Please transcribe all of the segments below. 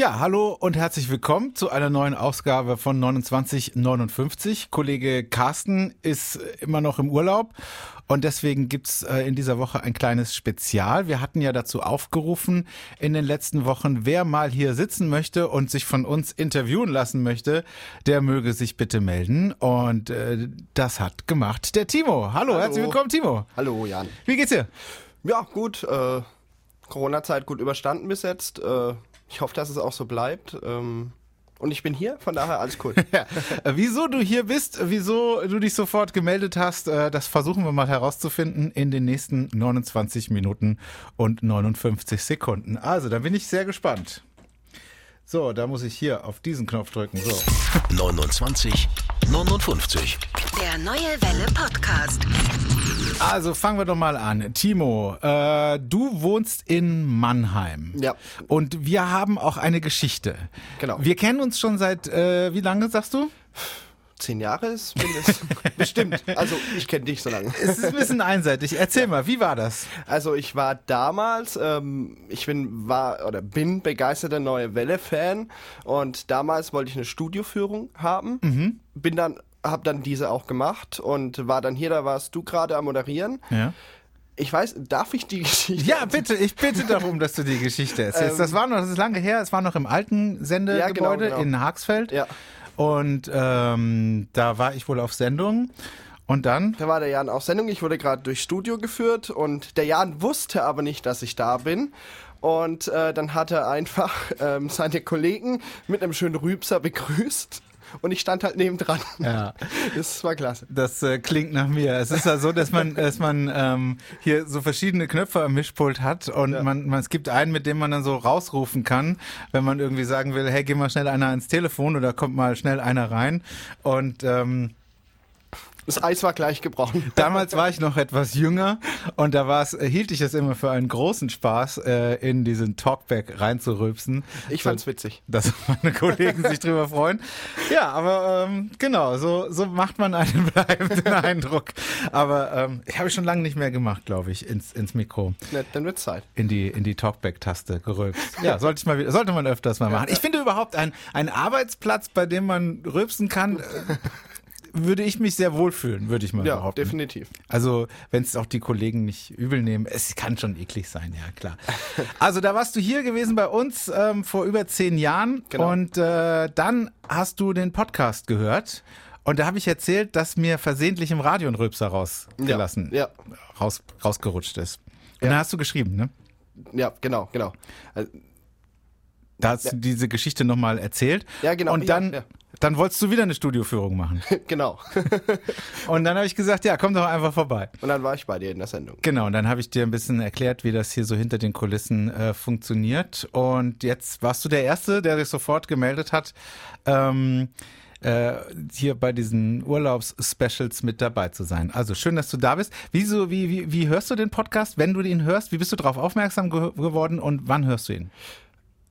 Ja, hallo und herzlich willkommen zu einer neuen Ausgabe von 2959. Kollege Carsten ist immer noch im Urlaub und deswegen gibt's äh, in dieser Woche ein kleines Spezial. Wir hatten ja dazu aufgerufen in den letzten Wochen, wer mal hier sitzen möchte und sich von uns interviewen lassen möchte, der möge sich bitte melden. Und äh, das hat gemacht der Timo. Hallo, Hallo. herzlich willkommen, Timo. Hallo Jan. Wie geht's dir? Ja, gut. Äh, Corona-Zeit gut überstanden bis jetzt. Äh, ich hoffe, dass es auch so bleibt. Ähm, und ich bin hier, von daher alles cool. Ja. Äh, Wieso du hier bist, wieso du dich sofort gemeldet hast, äh, das versuchen wir mal herauszufinden in den nächsten 29 Minuten und 59 Sekunden. Also, da bin ich sehr gespannt. So, da muss ich hier auf diesen Knopf drücken. So. 29, 59. Der Neue Welle Podcast. Also fangen wir doch mal an. Timo, äh, du wohnst in Mannheim. Ja. Und wir haben auch eine Geschichte. Genau. Wir kennen uns schon seit, äh, wie lange sagst du? Zehn Jahre ist mindestens. Bestimmt. Also ich kenne dich so lange. Es ist ein bisschen einseitig. Erzähl mal, wie war das? Also ich war damals, ähm, ich bin war oder bin begeisterter Neue Welle Fan und damals wollte ich eine Studioführung haben. Bin dann habe dann diese auch gemacht und war dann hier, da warst du gerade am moderieren. Ja. Ich weiß, darf ich die Geschichte? Ja, bitte, ich bitte darum, dass du die Geschichte erzählst. das war noch, das ist lange her, es war noch im alten Sendegebäude Ja, genau, genau. in Haxfeld. Ja. Und ähm, da war ich wohl auf Sendung. Und dann? Da war der Jan auf Sendung. Ich wurde gerade durchs Studio geführt und der Jan wusste aber nicht, dass ich da bin. Und äh, dann hat er einfach ähm, seine Kollegen mit einem schönen Rübser begrüßt. Und ich stand halt nebendran. Ja. Das war klasse. Das äh, klingt nach mir. Es ist ja so, dass man, dass man ähm, hier so verschiedene Knöpfe am Mischpult hat und Ja. man, man, es gibt einen, mit dem man dann so rausrufen kann, wenn man irgendwie sagen will, hey, geh mal schnell einer ans Telefon oder kommt mal schnell einer rein. Und ähm, Das Eis war gleich gebrochen. Damals war ich noch etwas jünger und da war es, äh, hielt ich es immer für einen großen Spaß, äh, in diesen Talkback reinzurülpsen. Ich fand's witzig. Dass meine Kollegen sich drüber freuen. Ja, aber ähm, genau, so, so macht man einen bleibenden Eindruck. Aber ähm, ich habe schon lange nicht mehr gemacht, glaube ich, ins, ins Mikro. Ne, dann wird's Zeit. In die, in die Talkback-Taste gerülpst. Ja, sollte ich mal sollte man öfters mal machen. Ich finde überhaupt ein, ein Arbeitsplatz, bei dem man rülpsen kann, äh, würde ich mich sehr wohlfühlen, würde ich mal Ja, behaupten. definitiv. Also, wenn es auch die Kollegen nicht übel nehmen, es kann schon eklig sein, ja klar. Also, da warst du hier gewesen bei uns ähm, vor über zehn Jahren Genau. und äh, dann hast du den Podcast gehört und da habe ich erzählt, dass mir versehentlich im Radio ein Rülpser rausgelassen, Ja, Raus, rausgerutscht ist. Und Ja. dann hast du geschrieben, ne? Ja, genau, genau. Also, Da hast du diese Geschichte nochmal erzählt. Ja, genau, Und ja, dann, ja. Dann wolltest du wieder eine Studioführung machen. genau. Und dann habe ich gesagt, ja, komm doch einfach vorbei. Und dann war ich bei dir in der Sendung. Genau, und dann habe ich dir ein bisschen erklärt, wie das hier so hinter den Kulissen äh, funktioniert. Und jetzt warst du der Erste, der sich sofort gemeldet hat, ähm, äh, hier bei diesen Urlaubs-Specials mit dabei zu sein. Also schön, dass du da bist. Wieso, wie, wie, wie hörst du den Podcast, wenn du ihn hörst? Wie bist du darauf aufmerksam ge geworden und wann hörst du ihn?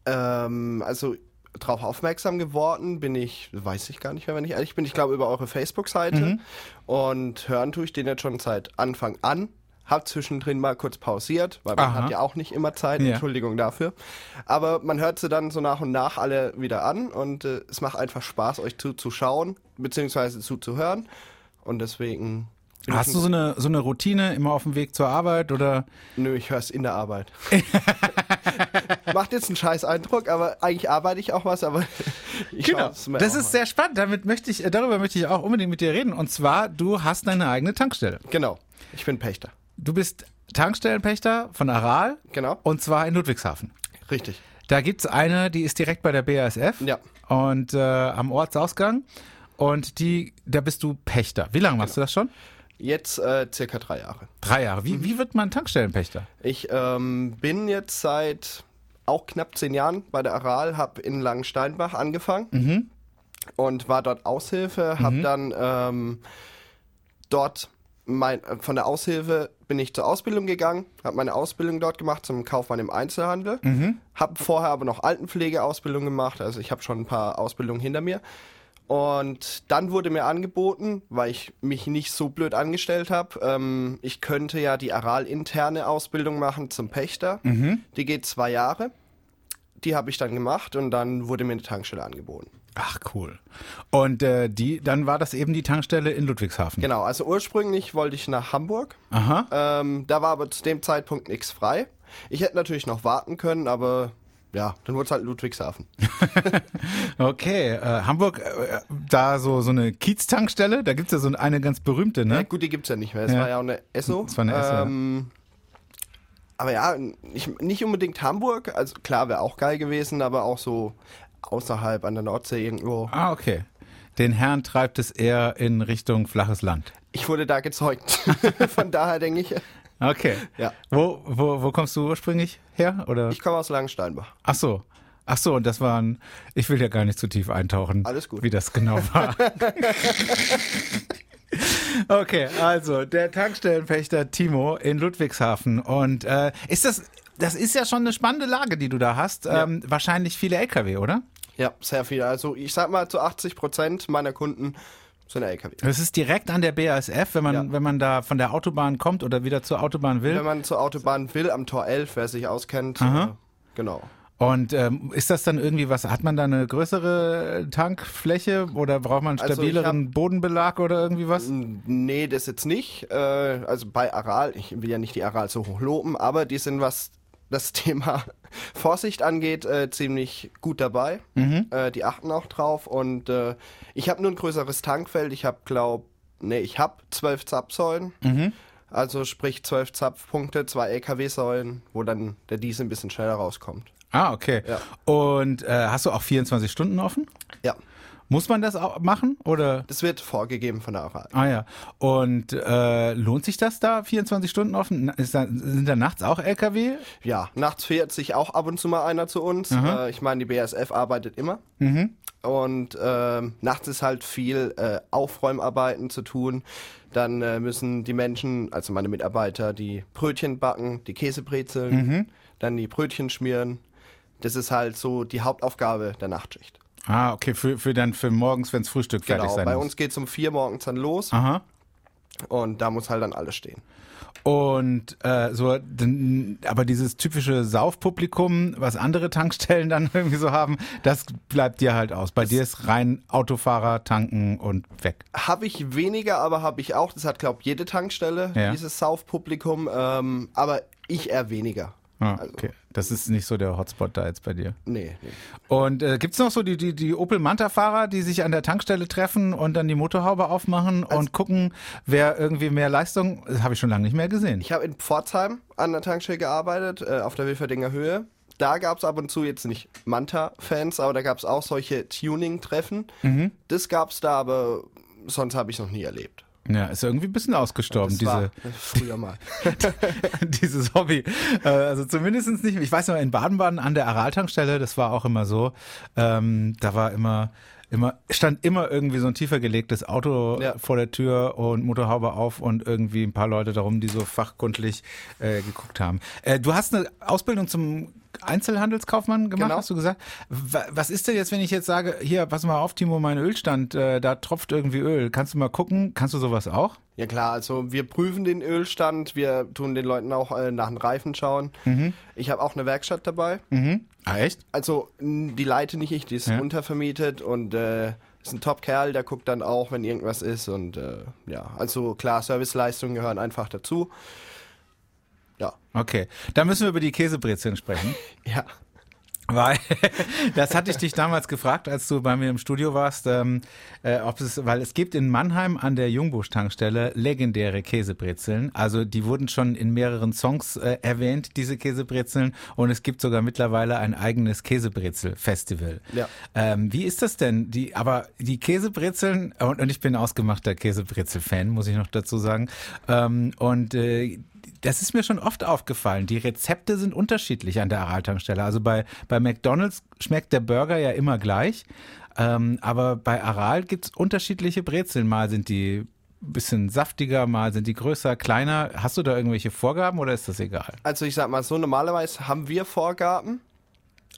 Ähm, also darauf aufmerksam geworden bin ich, weiß ich gar nicht mehr, wenn ich ehrlich bin. Ich glaube über eure Facebook-Seite. Und hören tue ich den jetzt schon seit Anfang an. Hab zwischendrin mal kurz pausiert, weil man Aha. hat ja auch nicht immer Zeit. Ja. Entschuldigung dafür. Aber man hört sie dann so nach und nach alle wieder an und äh, es macht einfach Spaß, euch zuzuschauen, beziehungsweise zuzuhören. Und deswegen. Hast du so eine, so eine Routine immer auf dem Weg zur Arbeit oder? Nö, ich höre es in der Arbeit. Macht jetzt einen scheiß Eindruck, aber eigentlich arbeite ich auch was, aber ich mir Das ist mal. sehr spannend. Damit möchte ich, äh, darüber möchte ich auch unbedingt mit dir reden. Und zwar, du hast deine eigene Tankstelle. Genau, ich bin Pächter. Du bist Tankstellenpächter von Aral. Genau. Und zwar in Ludwigshafen. Richtig. Da gibt's eine, die ist direkt bei der BASF. Ja. Und äh, am Ortsausgang. Und die, da bist du Pächter. Wie lange machst du das schon? Jetzt äh, circa drei Jahre. Drei Jahre. Wie, wie wird man Tankstellenpächter? Ich ähm, bin jetzt seit auch knapp zehn Jahren bei der Aral, habe in Langensteinbach angefangen und war dort Aushilfe, habe dann ähm, dort mein, äh, von der Aushilfe bin ich zur Ausbildung gegangen, habe meine Ausbildung dort gemacht zum Kaufmann im Einzelhandel, habe vorher aber noch Altenpflegeausbildung gemacht, also ich habe schon ein paar Ausbildungen hinter mir. Und dann wurde mir angeboten, weil ich mich nicht so blöd angestellt habe, ähm, ich könnte ja die Aral-interne Ausbildung machen zum Pächter. Die geht zwei Jahre. Die habe ich dann gemacht und dann wurde mir eine Tankstelle angeboten. Ach, cool. Und äh, die, dann war das eben die Tankstelle in Ludwigshafen. Genau, also ursprünglich wollte ich nach Hamburg. Aha. Ähm, da war aber zu dem Zeitpunkt nichts frei. Ich hätte natürlich noch warten können, aber ja, dann wurde es halt Ludwigshafen. Okay, äh, Hamburg, äh, da so, so eine Kiez-Tankstelle, da gibt's ja so eine ganz berühmte, Ja, ne? gut, die gibt's ja nicht mehr. Es Ja. war ja auch eine Esso. Es war eine Esso, ja. ähm, Aber ja, nicht, nicht unbedingt Hamburg. Also klar, wäre auch geil gewesen, aber auch so außerhalb an der Nordsee irgendwo. Ah, okay. Den Herrn treibt es eher in Richtung flaches Land. Ich wurde da gezeugt. Von daher denke ich, Okay. Ja. Wo, wo, wo kommst du ursprünglich her? Oder? ich komme aus Langensteinbach. Ach so. Ach so, und das waren, ich will ja gar nicht zu tief eintauchen. Alles gut. Wie das genau war. okay, also der Tankstellenpächter Timo in Ludwigshafen. Und äh, ist das, das ist ja schon eine spannende Lage, die du da hast. Ähm, wahrscheinlich viele LKW, oder? Ja, sehr viel. Also ich sag mal, zu 80 Prozent meiner Kunden sind LKW. Das ist direkt an der BASF, wenn man, Ja. wenn man da von der Autobahn kommt oder wieder zur Autobahn will. Wenn man zur Autobahn will, am Tor 11, wer sich auskennt. Aha. Äh, genau. Und ähm, ist das dann irgendwie was, hat man da eine größere Tankfläche oder braucht man einen Also stabileren Bodenbelag oder irgendwie was? Nee, das jetzt nicht. Äh, also bei Aral, ich will ja nicht die Aral so hoch loben, aber die sind, was das Thema Vorsicht angeht, äh, ziemlich gut dabei. Äh, die achten auch drauf und äh, ich habe nur ein größeres Tankfeld. Ich habe, glaub, nee, ich habe zwölf Zapfsäulen. Also sprich zwölf Zapfpunkte, zwei LKW-Säulen, wo dann der Diesel ein bisschen schneller rauskommt. Ah, okay. Ja. Und äh, hast du auch 24 Stunden offen? Ja, Muss man das auch machen oder? das wird vorgegeben von der Aral. Ah ja. Und äh, lohnt sich das da 24 Stunden offen? Ist da, sind da nachts auch LKW? Ja, nachts fährt sich auch ab und zu mal einer zu uns. Äh, ich meine, die BASF arbeitet immer. Und ähm, nachts ist halt viel äh, Aufräumarbeiten zu tun. Dann äh, müssen die Menschen, also meine Mitarbeiter, die Brötchen backen, die Käsebrezeln, dann die Brötchen schmieren. Das ist halt so die Hauptaufgabe der Nachtschicht. Ah, okay, für, für dann für morgens, wenns Frühstück fertig Genau, sein bei muss. uns geht's um vier morgens dann los Aha. und da muss halt dann alles stehen. Und äh, so, aber dieses typische Saufpublikum, was andere Tankstellen dann irgendwie so haben, das bleibt dir halt aus. Bei dir ist rein Autofahrer, tanken und weg. Habe ich weniger, aber habe ich auch. Das hat, glaube ich, jede Tankstelle, Ja. dieses Saufpublikum. Ähm, aber ich eher weniger. Ah, Also- okay. Das ist nicht so der Hotspot da jetzt bei dir. Nee, nee. Und äh, gibt's noch so die, die, die Opel Manta-Fahrer, die sich an der Tankstelle treffen und dann die Motorhaube aufmachen und gucken, wer irgendwie mehr Leistung, das habe ich schon lange nicht mehr gesehen. Ich habe in Pforzheim an der Tankstelle gearbeitet, äh, auf der Wilferdinger Höhe. Da gab es ab und zu jetzt nicht Manta-Fans, aber da gab es auch solche Tuning-Treffen. Mhm. Das gab es da, aber sonst habe ich es noch nie erlebt. Ja, ist irgendwie ein bisschen ausgestorben, diese, war früher mal. dieses Hobby. Äh, also zumindestens nicht. Ich weiß noch, in Baden-Baden an der Aral-Tankstelle, das war auch immer so, ähm, da war immer, immer, stand immer irgendwie so ein tiefer gelegtes Auto Ja. vor der Tür und Motorhaube auf und irgendwie ein paar Leute darum, die so fachkundlich äh, geguckt haben. Äh, du hast eine Ausbildung zum Einzelhandelskaufmann gemacht, Genau. hast du gesagt. Wa- Was ist denn jetzt, wenn ich jetzt sage, hier, pass mal auf, Timo, mein Ölstand, äh, da tropft irgendwie Öl. Kannst du mal gucken? Kannst du sowas auch? Ja klar, also wir prüfen den Ölstand, wir tun den Leuten auch äh, nach den Reifen schauen. Mhm. Ich habe auch eine Werkstatt dabei. Ah, echt? Also die leite nicht ich, die ist Ja. untervermietet und äh, ist ein Top-Kerl, der guckt dann auch, wenn irgendwas ist und äh, ja, also klar, Serviceleistungen gehören einfach dazu. Ja. Okay, da müssen wir über die Käsebrezeln sprechen. Ja. Weil, das hatte ich dich damals gefragt, als du bei mir im Studio warst, ähm, äh, ob es, weil es gibt in Mannheim an der Jungbusch-Tankstelle legendäre Käsebrezeln. Also die wurden schon in mehreren Songs äh, erwähnt, diese Käsebrezeln. Und es gibt sogar mittlerweile ein eigenes Käsebrezel-Festival. Ja. Ähm, wie ist das denn? Die, aber die Käsebrezeln, und, und ich bin ausgemachter Käsebrezel-Fan, muss ich noch dazu sagen. Ähm, und äh, das ist mir schon oft aufgefallen. Die Rezepte sind unterschiedlich an der Aral-Tankstelle. Also bei, bei McDonalds schmeckt der Burger ja immer gleich. Ähm, aber bei Aral gibt's unterschiedliche Brezeln. Mal sind die ein bisschen saftiger, mal sind die größer, kleiner. Hast du da irgendwelche Vorgaben oder ist das egal? Also ich sag mal so, normalerweise haben wir Vorgaben,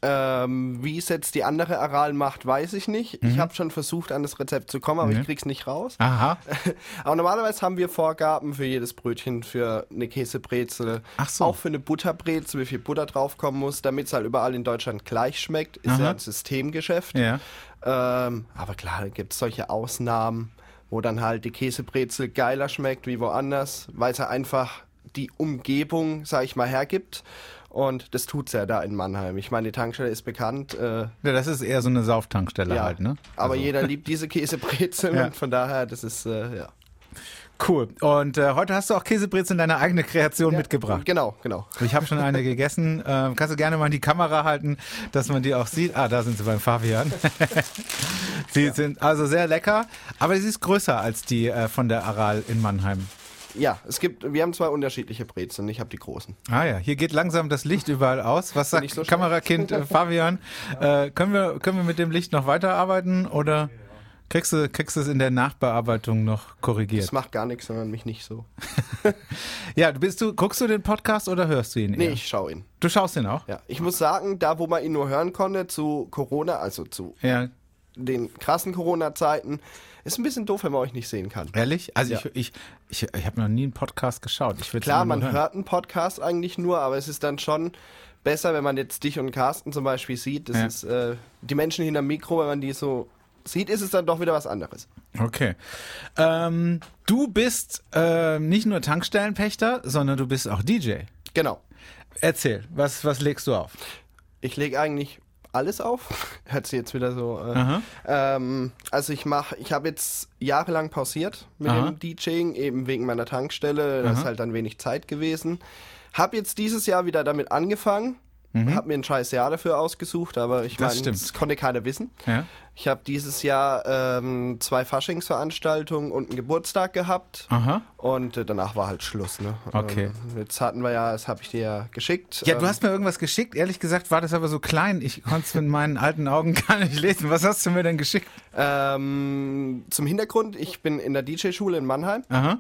Ähm, wie es jetzt die andere Aral macht, weiß ich nicht. Ich habe schon versucht, an das Rezept zu kommen, aber ich krieg's nicht raus. Aha. Aber normalerweise haben wir Vorgaben für jedes Brötchen, für eine Käsebrezel, Ach so. auch für eine Butterbrezel, wie viel Butter draufkommen muss, damit es halt überall in Deutschland gleich schmeckt. Ist ja Aha. ein Systemgeschäft. Ja. Ähm, aber klar, gibt es solche Ausnahmen, wo dann halt die Käsebrezel geiler schmeckt wie woanders, weil es ja einfach die Umgebung, sag ich mal, hergibt. Und das tut's ja da in Mannheim. Ich meine, die Tankstelle ist bekannt. Äh, Ja, das ist eher so eine Sauftankstelle ja, halt, ne? aber Also, jeder liebt diese Käsebrezel Ja. und von daher, das ist, äh, ja. Cool. Und äh, heute hast du auch Käsebrezeln deine eigene Kreation mitgebracht. Genau, genau. Ich habe schon eine gegessen. Ähm, kannst du gerne mal in die Kamera halten, dass man die auch sieht. Ah, da sind sie beim Fabian. sie sind also sehr lecker, aber sie ist größer als die äh, von der Aral in Mannheim. Ja, es gibt, wir haben zwei unterschiedliche Brezeln. Ich habe die großen. Ah ja, hier geht langsam das Licht überall aus. Was sagt so. Kamerakind äh, Fabian? Äh, können, wir, können wir mit dem Licht noch weiterarbeiten oder kriegst du, kriegst du es in der Nachbearbeitung noch korrigiert? Das macht gar nichts, sondern mich nicht so. Ja, bist du, guckst du den Podcast oder hörst du ihn? Nee, eher? ich schaue ihn. Du schaust ihn auch? Ja, ich muss sagen, da wo man ihn nur hören konnte, zu Corona, also zu Ja, den krassen Corona-Zeiten, ist ein bisschen doof, wenn man euch nicht sehen kann. ehrlich? Also Ja. ich, ich, ich, ich habe noch nie einen Podcast geschaut. Klar, man hören. hört einen Podcast eigentlich nur, aber es ist dann schon besser, wenn man jetzt dich und Carsten zum Beispiel sieht. Das Ja. ist äh, die Menschen hinterm Mikro, wenn man die so sieht, ist es dann doch wieder was anderes. Okay. Ähm, du bist äh, nicht nur Tankstellenpächter, sondern du bist auch DJ. Genau. Erzähl, was, was legst du auf? Ich lege eigentlich alles auf. Hört sich jetzt wieder so. Äh, ähm, also ich mache, ich habe jetzt jahrelang pausiert mit Aha. dem DJing, eben wegen meiner Tankstelle. Das Aha. ist halt dann wenig Zeit gewesen. Hab jetzt dieses Jahr wieder damit angefangen. Hab mir ein scheiß Jahr dafür ausgesucht, aber ich Mhm. Meine, das konnte keiner wissen. Ja. Ich habe dieses Jahr ähm, zwei Faschingsveranstaltungen und einen Geburtstag gehabt. Aha. Und äh, danach war halt Schluss, ne? Okay. Ähm, jetzt hatten wir ja, das habe ich dir ja geschickt. Ja, du ähm, hast mir irgendwas geschickt. Ehrlich gesagt war das aber so klein. Ich konnte es mit meinen alten Augen gar nicht lesen. Was hast du mir denn geschickt? Ähm, zum Hintergrund, ich bin in der DJ-Schule in Mannheim Aha.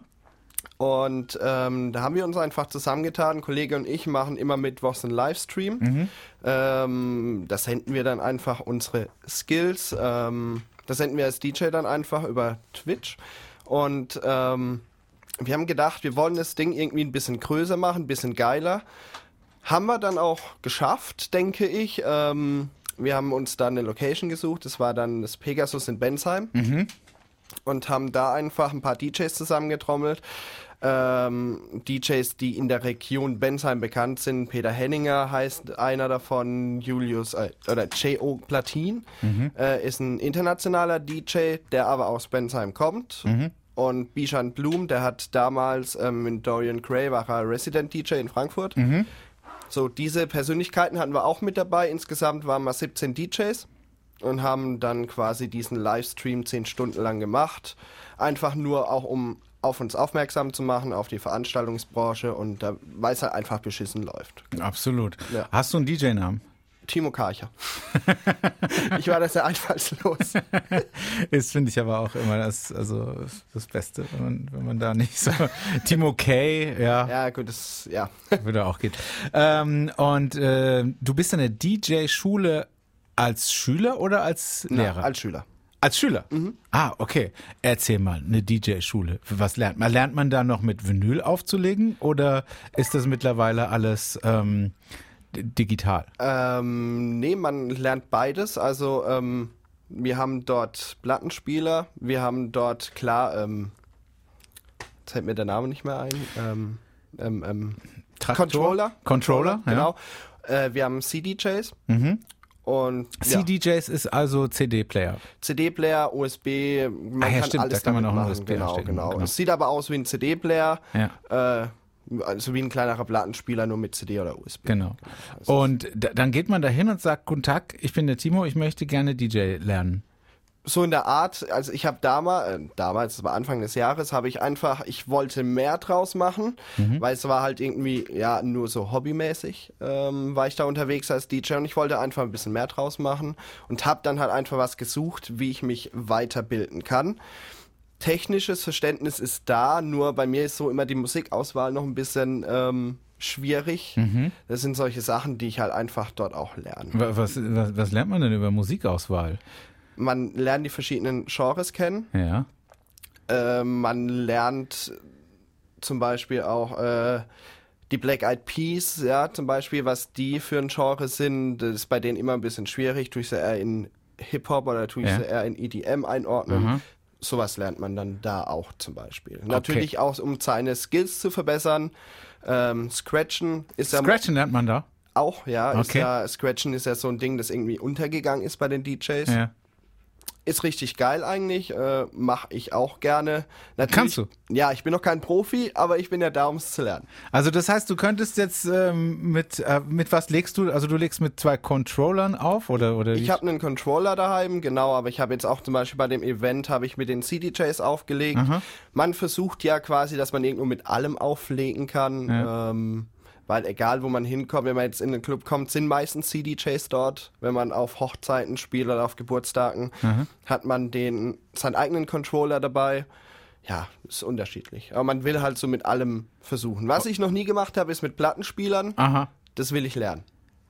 Und ähm, da haben wir uns einfach zusammengetan. Ein Kollege und ich machen immer mittwochs einen Livestream. Mhm. Ähm, da senden wir dann einfach unsere Skills. Ähm, das senden wir als DJ dann einfach über Twitch. Und ähm, wir haben gedacht, wir wollen das Ding irgendwie ein bisschen größer machen, ein bisschen geiler. Haben wir dann auch geschafft, denke ich. Ähm, wir haben uns dann eine Location gesucht. Das war dann das Pegasus in Bensheim. Und haben da einfach ein paar DJs zusammengetrommelt. Ähm, DJs, die in der Region Bensheim bekannt sind. Peter Henninger heißt einer davon. Julius äh, oder J.O. Platin äh, ist ein internationaler DJ, der aber aus Bensheim kommt. Und Bishan Blum, der hat damals ähm, mit Dorian Gray war er Resident DJ in Frankfurt. So, diese Persönlichkeiten hatten wir auch mit dabei. Insgesamt waren wir 17 DJs und haben dann quasi diesen Livestream 10 Stunden lang gemacht. Einfach nur auch, um auf uns aufmerksam zu machen, auf die Veranstaltungsbranche und da, weil es halt einfach beschissen läuft. Absolut. Ja. Hast du einen DJ-Namen? Timo Karcher. ich war da sehr einfallslos. Ist, finde ich aber auch immer das, also das Beste, wenn man, wenn man da nicht so. Timo K, ja, Ja, gut, das, ja. würde auch gehen. Ähm, und äh, du bist in der DJ-Schule als Schüler oder als Lehrer? Na, als Schüler. Als Schüler? Mhm. Ah, okay. Erzähl mal, eine DJ-Schule. Was lernt man? Lernt man da noch mit Vinyl aufzulegen oder ist das mittlerweile alles ähm, digital? Ähm, nee, man lernt beides. Also ähm, wir haben dort Plattenspieler, wir haben dort klar, ähm, jetzt fällt mir der Name nicht mehr ein, ähm, ähm, ähm? Controller. Controller, ja. genau. Äh, wir haben CDJs und ja, CDJs ist also CD-Player. CD-Player, USB, man Ah ja, kann stimmt, alles da kann man auch machen. USB Genau, genau, genau. Es sieht aber aus wie ein CD-Player, Ja. äh, also wie ein kleinerer Plattenspieler, nur mit CD oder USB. Genau. Und da, dann geht man da hin und sagt, guten Tag, ich bin der Timo, ich möchte gerne DJ lernen. So in der Art, also ich habe damals, äh, damals, das war Anfang des Jahres, habe ich einfach, ich wollte mehr draus machen, weil es war halt irgendwie, ja, nur so hobbymäßig, ähm, war ich da unterwegs als DJ und ich wollte einfach ein bisschen mehr draus machen und habe dann halt einfach was gesucht, wie ich mich weiterbilden kann. Technisches Verständnis ist da, nur bei mir ist so immer die Musikauswahl noch ein bisschen ähm, schwierig. Das sind solche Sachen, die ich halt einfach dort auch lerne. Wa- Was, was, was lernt man denn über Musikauswahl? Man lernt die verschiedenen Genres kennen. Ja. Äh, man lernt zum Beispiel auch äh, die Black Eyed Peas, ja, zum Beispiel, was die für ein Genre sind. Das ist bei denen immer ein bisschen schwierig. Tue ich sie eher in Hip-Hop oder tue ich Ja. sie eher in EDM einordnen. Sowas lernt man dann da auch zum Beispiel. Natürlich auch, um seine Skills zu verbessern. Ähm, Scratchen ist ja Scratchen lernt man da. auch, ja, ist Okay. ja. Scratchen ist ja so ein Ding, das irgendwie untergegangen ist bei den DJs. Ja. Ist richtig geil eigentlich, äh, mache ich auch gerne. Natürlich, Kannst du? Ja, ich bin noch kein Profi, aber ich bin ja da, um es zu lernen. Also das heißt, du könntest jetzt ähm, mit äh, mit was legst du? Also du legst mit zwei Controllern auf oder oder? Ich habe einen Controller daheim, genau, aber ich habe jetzt auch zum Beispiel bei dem Event habe ich mit den CDJs aufgelegt. Man versucht ja quasi, dass man irgendwo mit allem auflegen kann. Ähm, weil egal, wo man hinkommt, wenn man jetzt in den Club kommt, sind meistens CDJs dort. Wenn man auf Hochzeiten spielt oder auf Geburtstagen, hat man den, seinen eigenen Controller dabei. Ja, ist unterschiedlich. Aber man will halt so mit allem versuchen. Was ich noch nie gemacht habe, ist mit Plattenspielern. Aha. Das will ich lernen.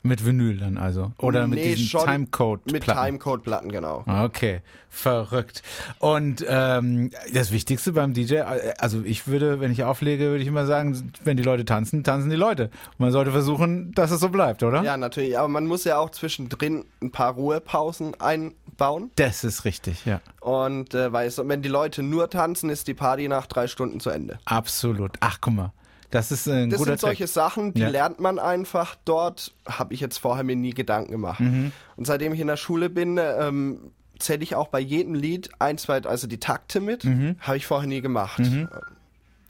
Mit Vinyl dann also oder mit Nee, diesen schon Timecode Mit Platten. Timecode-Platten, genau. Okay, verrückt. Und ähm, das Wichtigste beim DJ, also ich würde, wenn ich auflege, würde ich immer sagen, wenn die Leute tanzen, tanzen die Leute. Man sollte versuchen, dass es so bleibt, oder? Ja, natürlich. Aber man muss ja auch zwischendrin ein paar Ruhepausen einbauen. Das ist richtig, ja. Und äh, weil es, wenn die Leute nur tanzen, ist die Party nach drei Stunden zu Ende. Absolut. Ach, guck mal. Das ist ein Das guter sind solche Trick. Sachen, die Ja. lernt man einfach dort. Habe ich jetzt vorher mir nie Gedanken gemacht. Mhm. Und seitdem ich in der Schule bin, ähm, zähle ich auch bei jedem Lied ein, zwei, also die Takte mit. Mhm. Habe ich vorher nie gemacht.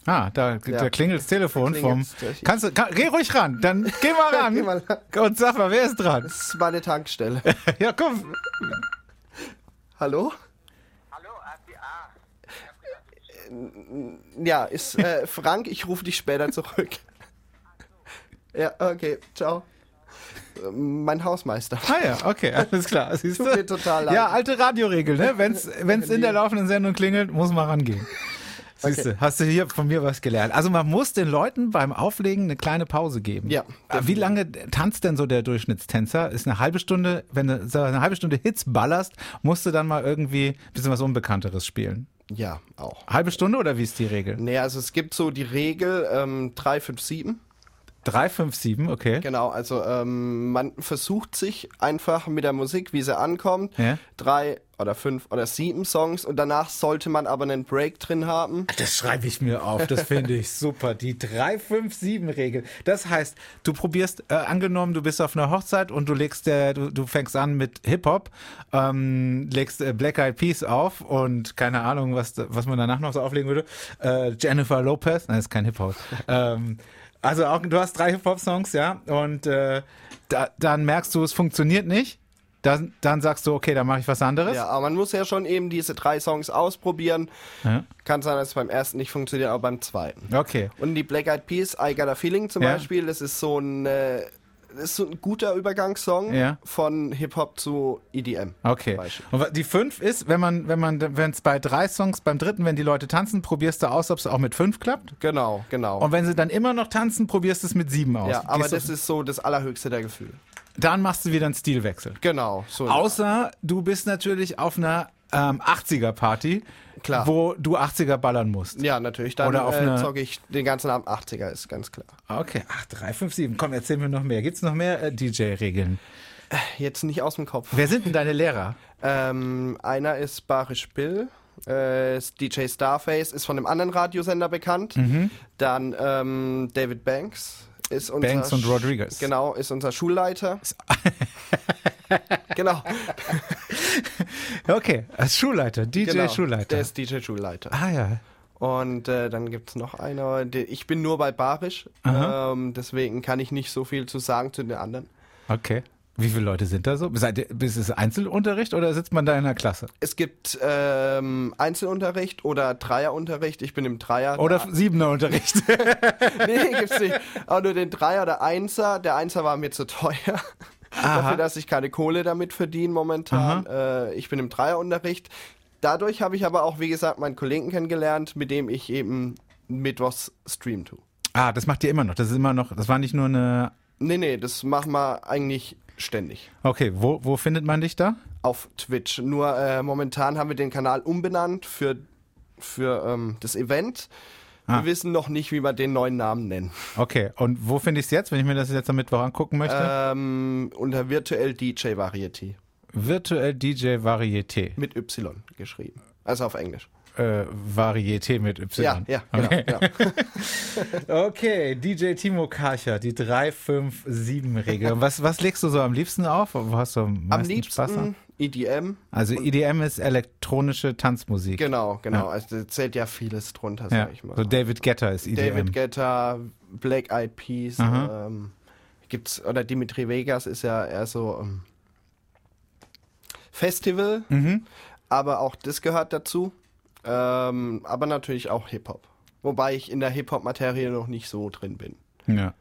Ah, da, da klingelt das Telefon vom. Kannst du, kann, geh ruhig ran, dann geh mal ran. Geh mal Und sag mal, wer ist dran? Das ist meine Tankstelle. Ja, komm. Hallo? Hallo, RPA. Ja, ist äh, Frank, ich rufe dich später zurück. Ja, okay, ciao. Mein Hausmeister. Ah ja, okay, alles klar. Siehst du? Tut mir total leid. Ja, alte Radioregel, ne? Wenn's, wenn's in der laufenden Sendung klingelt, muss man rangehen. Siehst du, hast du hier von mir was gelernt. Also man muss den Leuten beim Auflegen eine kleine Pause geben. Ja, Äh, Wie lange tanzt denn so der Durchschnittstänzer? Ist eine halbe Stunde, wenn du so eine halbe Stunde Hits ballerst, musst du dann mal irgendwie ein bisschen was Unbekannteres spielen. Ja, auch. Halbe Stunde oder wie ist die Regel? Nee, also es gibt so die Regel ähm, 357. Drei, fünf, sieben, okay. Genau, also ähm, man versucht sich einfach mit der Musik, wie sie ankommt, Ja. drei oder fünf oder sieben Songs und danach sollte man aber einen Break drin haben. Das schreibe ich mir auf, das finde ich super. Die 3-5-7-Regel. Das heißt, du probierst, äh, angenommen, du bist auf einer Hochzeit und du legst, äh, du, du fängst an mit Hip-Hop, ähm, legst äh, Black Eyed Peas auf und keine Ahnung, was, was man danach noch so auflegen würde. Äh, Jennifer Lopez, nein, ist kein Hip-Hop. ähm, also auch, du hast drei Hip-Hop-Songs, ja, und äh, da, dann merkst du, es funktioniert nicht. Dann, dann sagst du, okay, dann mache ich was anderes. Ja, aber man muss ja schon eben diese drei Songs ausprobieren. Ja. Kann sein, dass es beim ersten nicht funktioniert, aber beim zweiten. Okay. Und die Black Eyed Peas, I Got a Feeling zum Ja. Beispiel, das ist so ein, äh, das ist so ein guter Übergangssong Ja. von Hip-Hop zu EDM. Okay. Und die fünf ist, wenn man, wenn man, wenn es bei drei Songs, beim dritten, wenn die Leute tanzen, probierst du aus, ob es auch mit fünf klappt. Genau, genau. Und wenn sie dann immer noch tanzen, probierst du es mit sieben aus. ja, aber Gehst das ist so das allerhöchste der Gefühle. Dann machst du wieder einen Stilwechsel. Genau. So Außer du bist natürlich auf einer ähm, 80er Party, Klar. wo du 80er ballern musst. ja, natürlich. Dann Oder auf äh, zocke ich den ganzen Abend 80er, ist ganz klar. Okay, ach, drei, fünf, sieben. Komm, erzähl mir noch mehr. Gibt's noch mehr äh, DJ-Regeln? Jetzt nicht aus dem Kopf. Wer sind denn deine Lehrer? Ähm, einer ist Barisch Bill. Äh, DJ Starface ist von einem anderen Radiosender bekannt. Mhm. Dann ähm, David Banks ist unser Banks und Rodriguez. Genau, ist unser Schulleiter. genau, Okay, als Schulleiter, DJ genau. Schulleiter. Der ist DJ Schulleiter. ah ja. Und äh, dann gibt es noch einer. Ich bin nur bei Barisch, ähm, deswegen kann ich nicht so viel zu sagen zu den anderen. Okay. Wie viele Leute sind da so? Seid ihr, ist es Einzelunterricht oder sitzt man da in der Klasse? Es gibt ähm, Einzelunterricht oder Dreierunterricht. Ich bin im Dreier. Oder Siebener Unterricht? nee, gibt's nicht. Aber nur den Dreier oder Einser. Der Einser war mir zu teuer. Dafür, dass ich keine Kohle damit verdiene momentan. Äh, ich bin im Dreierunterricht. Dadurch habe ich aber auch, wie gesagt, meinen Kollegen kennengelernt, mit dem ich eben mittwochs Stream tue. Ah, das macht ihr immer noch. Das ist immer noch, das war nicht nur eine. Nee, nee, das machen wir eigentlich ständig. Okay, wo, wo findet man dich da? Auf Twitch. Nur äh, momentan haben wir den Kanal umbenannt für, für ähm, das Event. Ah. Wir wissen noch nicht, wie wir den neuen Namen nennen. Okay, und wo finde ich es jetzt, wenn ich mir das jetzt am Mittwoch angucken möchte? Ähm, unter virtuell DJ Variety. Virtuell DJ Varieté. Mit Y geschrieben. Also auf Englisch. Äh, Varieté mit Y. Ja, ja, genau. Okay. genau. Okay, DJ Timo Karcher, die 3-5-7-Regel. Was, was legst du so am liebsten auf? Wo hast du am, Am meisten Spaß an? liebsten EDM. Also EDM ist elektronische Tanzmusik. Genau, genau. Ja. Also da zählt ja vieles drunter, Ja, sag ich mal. so David Guetta ist EDM. David Guetta, Black Eyed Peas, ähm, gibt's, oder Dimitri Vegas ist ja eher so ähm, Festival, Mhm. aber auch das gehört dazu. Ähm, aber natürlich auch Hip-Hop. Wobei ich in der Hip-Hop-Materie noch nicht so drin bin. Ja.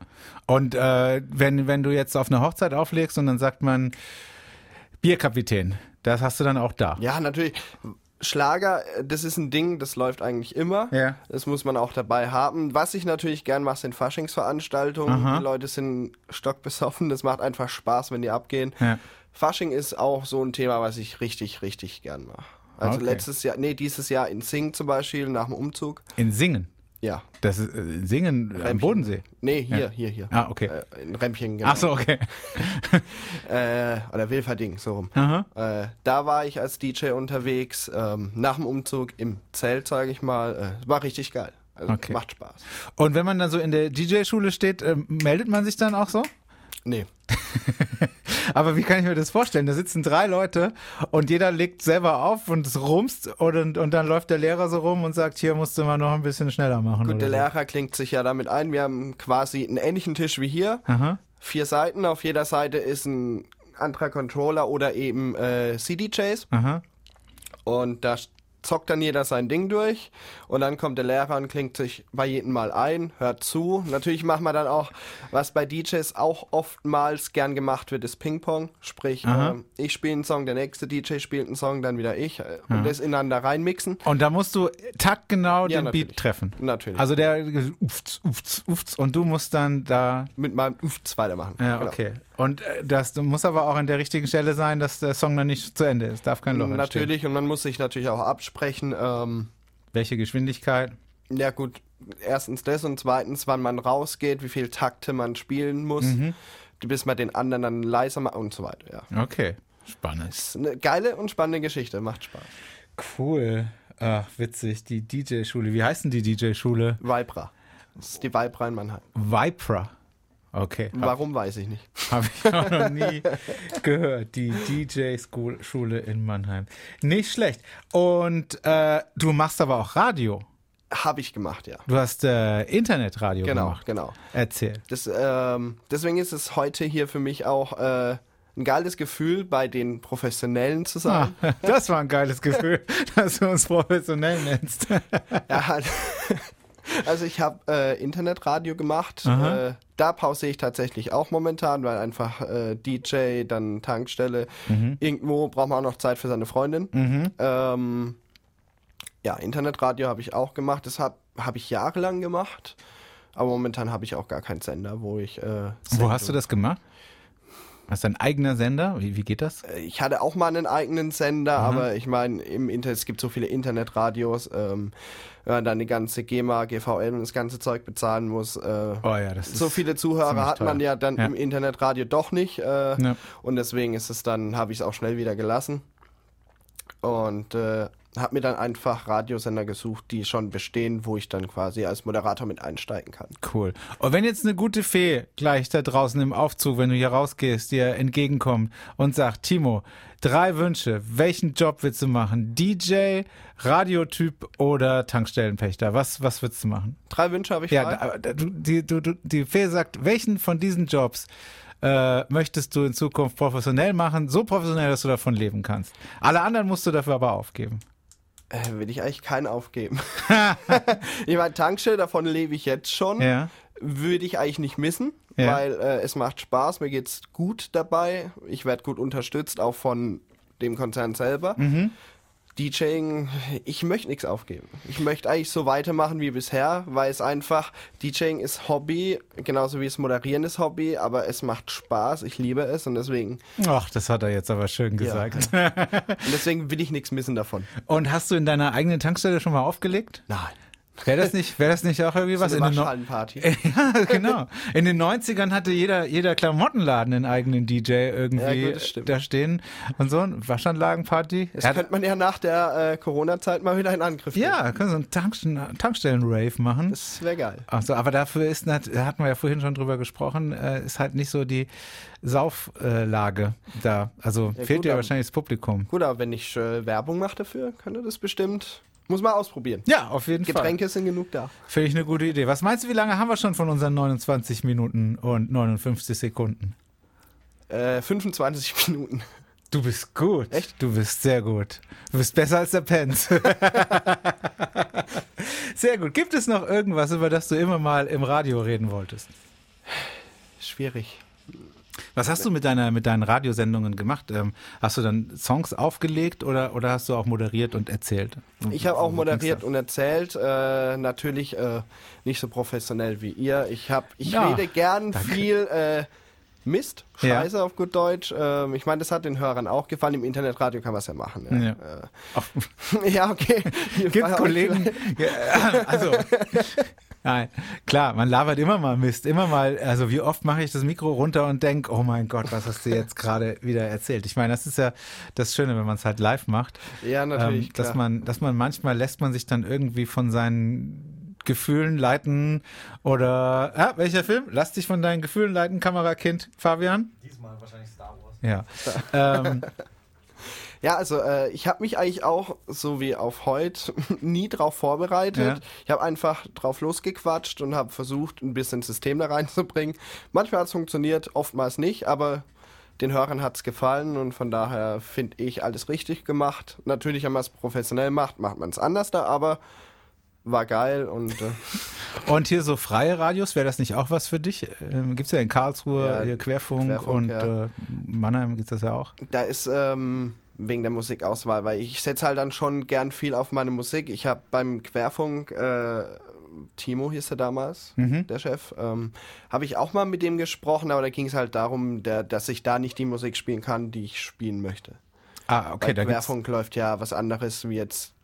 Und äh, wenn, wenn du jetzt auf eine Hochzeit auflegst und dann sagt man Bierkapitän, das hast du dann auch da. Ja, natürlich. Schlager, äh, das ist ein Ding, das läuft eigentlich immer. Ja. Das muss man auch dabei haben. Was ich natürlich gern mache, sind Faschingsveranstaltungen. Aha. Die Leute sind stockbesoffen. Das macht einfach Spaß, wenn die abgehen. Ja. Fasching ist auch so ein Thema, was ich richtig, richtig gern mache. Also Okay. letztes Jahr, nee, dieses Jahr in Sing zum Beispiel, nach dem Umzug. In Singen. Ja. Das ist äh, in Singen am Rämpchen. Bodensee. Nee, hier, Ja. hier, hier. Ah, okay. Äh, in Rämpchen, genau. Ach so, okay. Äh, oder Wilferding, so rum. Äh, da war ich als DJ unterwegs, ähm, nach dem Umzug im Zelt, sage ich mal. Äh, war richtig geil. Also Okay. macht Spaß. Und wenn man dann so in der DJ-Schule steht, ähm, meldet man sich dann auch so? Nee. Aber wie kann ich mir das vorstellen? Da sitzen drei Leute und jeder legt selber auf und es rumst und, und dann läuft der Lehrer so rum und sagt, hier musst du mal noch ein bisschen schneller machen. Gut, der so. Lehrer klingt sich ja damit ein. Wir haben quasi einen ähnlichen Tisch wie hier. Aha. Vier Seiten. Auf jeder Seite ist ein anderer Controller oder eben äh, CDJs. Aha. Und da zockt dann jeder sein Ding durch. Und dann kommt der Lehrer und klingt sich bei jedem Mal ein, hört zu. Natürlich machen wir dann auch, was bei DJs auch oftmals gern gemacht wird, ist Ping-Pong. Sprich, ähm, ich spiele einen Song, der nächste DJ spielt einen Song, dann wieder ich. Äh, und das ineinander reinmixen. Und da musst du taktgenau Ja, den natürlich. Beat treffen. Natürlich. Also der ufts, ufts, ufts und du musst dann da. Mit meinem Ufts weitermachen. Ja, Genau. okay. Und äh, das muss aber auch an der richtigen Stelle sein, dass der Song dann nicht zu Ende ist. Darf kein Loch entstehen. Natürlich, und man muss sich natürlich auch absprechen. Ähm, Welche Geschwindigkeit? ja gut, erstens das und zweitens, wann man rausgeht, wie viel Takte man spielen muss, Mhm. bis man den anderen dann leiser macht und so weiter. Ja. Okay. Spannend. ist eine geile und spannende Geschichte, macht Spaß. Cool. Ach, witzig. Die DJ-Schule. Wie heißt denn die DJ-Schule? Vibra. Das ist die Vibra in Mannheim. Vipra. Okay. Warum, weiß ich nicht. Habe ich auch noch nie gehört. Die DJ-Schule in Mannheim. Nicht schlecht. Und äh, du machst aber auch Radio. Habe ich gemacht, ja. Du hast äh, Internetradio Genau, gemacht. genau. Erzähl. Das, ähm, deswegen ist es heute hier für mich auch äh, ein geiles Gefühl, bei den Professionellen zu sein. Ah, das war ein geiles Gefühl, dass du uns professionell nennst. Ja, halt. Also ich habe äh, Internetradio gemacht. Äh, da pausiere ich tatsächlich auch momentan, weil einfach äh, DJ, dann Tankstelle. Mhm. Irgendwo braucht man auch noch Zeit für seine Freundin. Ähm, ja, Internetradio habe ich auch gemacht. Das habe hab ich jahrelang gemacht. Aber momentan habe ich auch gar keinen Sender, wo ich. Äh, Wo hast du das gemacht? Hast du ein eigener Sender? Wie, wie geht das? Ich hatte auch mal einen eigenen Sender, aber ich meine, im Internet, es gibt so viele Internetradios, ähm, wenn man dann die ganze GEMA, GVL und das ganze Zeug bezahlen muss. Äh, Oh ja, das ist so viele Zuhörer hat man ja dann Ja. im Internetradio doch nicht. Äh, Ja. Und deswegen ist es dann, habe ich es auch schnell wieder gelassen. Und äh, habe mir dann einfach Radiosender gesucht, die schon bestehen, wo ich dann quasi als Moderator mit einsteigen kann. Cool. Und wenn jetzt eine gute Fee gleich da draußen im Aufzug, wenn du hier rausgehst, dir entgegenkommt und sagt, Timo, drei Wünsche, welchen Job willst du machen? DJ, Radiotyp oder Tankstellenpächter? Was, was würdest du machen? Drei Wünsche habe ich Ja, die, du, die Fee sagt, welchen von diesen Jobs äh, möchtest du in Zukunft professionell machen? So professionell, dass du davon leben kannst. Alle anderen musst du dafür aber aufgeben. Äh, will ich eigentlich keinen aufgeben. ich meine, Tankstelle, davon lebe ich jetzt schon. Ja. Würde ich eigentlich nicht missen, Ja. weil äh, es macht Spaß, mir geht's gut dabei. Ich werde gut unterstützt, auch von dem Konzern selber. Mhm. DJing, ich möchte nichts aufgeben. Ich möchte eigentlich so weitermachen wie bisher, weil es einfach, DJing ist Hobby, genauso wie es Moderieren ist Hobby, aber es macht Spaß, ich liebe es und deswegen, Ach, das hat er jetzt aber schön gesagt. und deswegen will ich nichts missen davon. Und hast du in deiner eigenen Tankstelle schon mal aufgelegt? Nein. Wäre das nicht, wäre das nicht auch irgendwie was So in eine den Waschhallenparty. Ja, genau. In den 90ern hatte jeder, jeder Klamottenladen einen eigenen DJ irgendwie Ja, gut, da stehen und so. Eine Waschanlagenparty. Das hat- könnte man ja nach der äh, Corona-Zeit mal wieder in Angriff nehmen. ja, können so einen Tankstellen- Tankstellen-Rave machen. Das wäre geil. Ach so, aber dafür ist, da hatten wir ja vorhin schon drüber gesprochen, äh, ist halt nicht so die Sauflage da. Also Ja, fehlt dir aber- wahrscheinlich das Publikum. Gut, aber wenn ich äh, Werbung mache dafür, könnte das bestimmt, muss man ausprobieren. Ja, auf jeden Getränke sind genug da. Fall. Finde ich eine gute Idee. Was meinst du, wie lange haben wir schon von unseren 29 Minuten und 59 Sekunden? Äh, 25 Minuten. Du bist gut. Echt? Du bist sehr gut. Du bist besser als der Pence. sehr gut. Gibt es noch irgendwas, über das du immer mal im Radio reden wolltest? Schwierig. Was hast du mit deiner mit deinen Radiosendungen gemacht? Ähm, hast du dann Songs aufgelegt oder oder hast du auch moderiert und erzählt? Ich habe auch moderiert und erzählt, äh, natürlich äh, nicht so professionell wie ihr. Ich habe, ich Ja, rede gern danke. viel äh, Mist, Ja. Scheiße auf gut Deutsch. Ähm, ich meine, das hat den Hörern auch gefallen. Im Internetradio kann man es ja machen. Ja. Ja, äh, ja okay. Gibt Kollegen, ja, also nein, klar, man labert immer mal Mist, immer mal, also wie oft mache ich das Mikro runter und denke, oh mein Gott, was hast du jetzt gerade wieder erzählt? Ich meine, das ist ja das Schöne, wenn man es halt live macht, Ja, natürlich. ähm, dass klar. man, dass man manchmal lässt man sich dann irgendwie von seinen Gefühlen leiten oder, ah, welcher Film? Lass dich von deinen Gefühlen leiten, Kamerakind, Fabian? Diesmal wahrscheinlich Star Wars. Ja. ähm, Ja, also äh, ich habe mich eigentlich auch, so wie auf heute, nie drauf vorbereitet. Ja. Ich habe einfach drauf losgequatscht und habe versucht, ein bisschen System da reinzubringen. Manchmal hat es funktioniert, oftmals nicht, aber den Hörern hat es gefallen und von daher finde ich alles richtig gemacht. Natürlich, wenn man es professionell macht, macht man es anders da, aber war geil und äh, Und hier so freie Radios, wäre das nicht auch was für dich? Ähm, Gibt es ja in Karlsruhe Ja, hier Querfunk, Querfunk, und ja. äh, Mannheim gibt es das ja auch. da ist ähm, wegen der Musikauswahl, weil ich setze halt dann schon gern viel auf meine Musik. Ich habe beim Querfunk, äh, Timo hieß er damals, Mhm. der Chef, ähm, habe ich auch mal mit dem gesprochen, aber da ging es halt darum, der, dass ich da nicht die Musik spielen kann, die ich spielen möchte. Ah, okay, Bei da gibt's, Querfunk läuft ja was anderes wie jetzt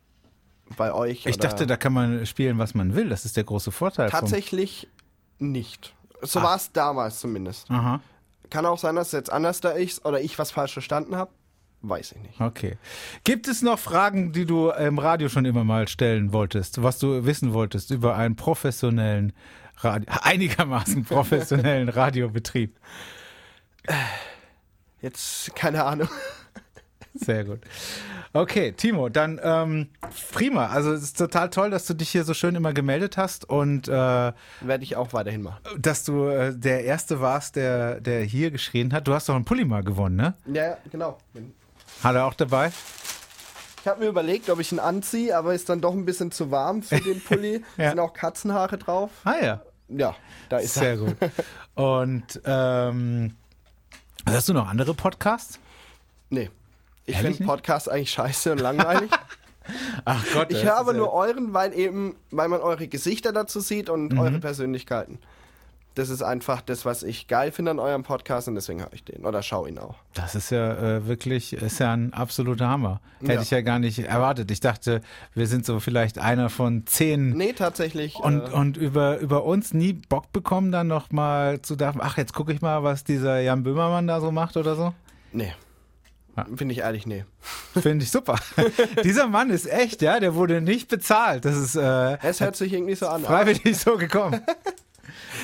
bei euch. Ich dachte, da kann man spielen, was man will. Das ist der große Vorteil. tatsächlich nicht. So Ah. war es damals zumindest. Aha, Kann auch sein, dass es jetzt anders da ist oder ich was falsch verstanden habe. Weiß ich nicht. okay. Gibt es noch Fragen, die du im Radio schon immer mal stellen wolltest, was du wissen wolltest über einen professionellen, Radio, einigermaßen professionellen Radiobetrieb? Jetzt keine Ahnung. Sehr gut. Okay, Timo, dann ähm, prima. Also es ist total toll, dass du dich hier so schön immer gemeldet hast und äh, Werde ich auch weiterhin machen. dass du äh, der Erste warst, der, der hier geschrien hat. Du hast doch einen Pulli mal gewonnen, ne? Ja, ja, genau. Hat er auch dabei? Ich habe mir überlegt, ob ich ihn anziehe, aber ist dann doch ein bisschen zu warm für den Pulli. Ja. Sind auch Katzenhaare drauf. Ah ja, Ja, da ist sehr er. gut. Und ähm, hörst du noch andere Podcasts? Nee. Ich finde? Podcasts eigentlich scheiße und langweilig. Ach Gott. ich höre aber nur euren, weil eben, weil man eure Gesichter dazu sieht und Mhm. eure Persönlichkeiten. Das ist einfach das, was ich geil finde an eurem Podcast und deswegen höre ich den oder schaue ihn auch. Das ist ja äh, wirklich, ist ja ein absoluter Hammer. Hätte Ja. ich ja gar nicht erwartet. Ich dachte, wir sind so vielleicht einer von zehn Nee, tatsächlich. Und, äh, und über, über uns nie Bock bekommen, dann noch mal zu darf, ach, jetzt gucke ich mal, was dieser Jan Böhmermann da so macht oder so? nee. Finde ich ehrlich, nee. Finde ich super. dieser Mann ist echt, ja, der wurde nicht bezahlt. Das ist äh, Es hört sich irgendwie so an. freiwillig so gekommen.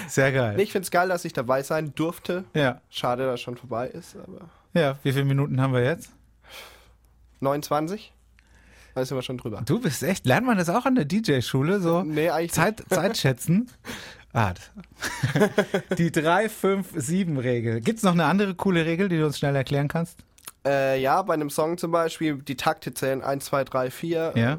Sehr geil. Nee, ich finde es geil, dass ich dabei sein durfte. Ja, Schade, dass es schon vorbei ist, aber. ja. Wie viele Minuten haben wir jetzt? 29? Da sind wir schon drüber. Du bist echt, lernt man das auch an der DJ-Schule? So Nee, eigentlich Zeit, Zeit schätzen? Ah, die 3-5-7-Regel. Gibt es noch eine andere coole Regel, die du uns schnell erklären kannst? Äh, ja, bei einem Song zum Beispiel, die Takte zählen 1, 2, 3, 4. Ja. Äh,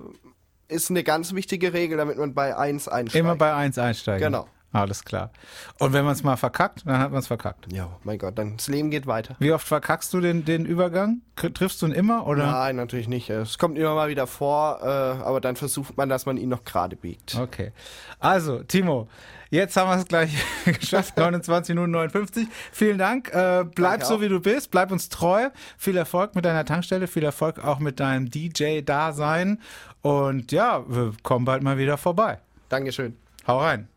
ist eine ganz wichtige Regel, damit man bei 1 einsteigt. Immer bei 1 einsteigen. Genau. Alles klar. Und wenn man es mal verkackt, dann hat man es verkackt. Ja, mein Gott, dann das Leben geht weiter. Wie oft verkackst du den, den Übergang? Triffst du ihn immer oder? Nein, natürlich nicht. Es kommt immer mal wieder vor, äh, aber dann versucht man, dass man ihn noch gerade biegt. Okay. Also, Timo, jetzt haben wir es gleich geschafft. 29 Minuten 59. Vielen Dank. Äh, bleib Danke so, auch. wie du bist. Bleib uns treu. Viel Erfolg mit deiner Tankstelle. Viel Erfolg auch mit deinem DJ-Dasein. Und ja, wir kommen bald mal wieder vorbei. Dankeschön. Hau rein.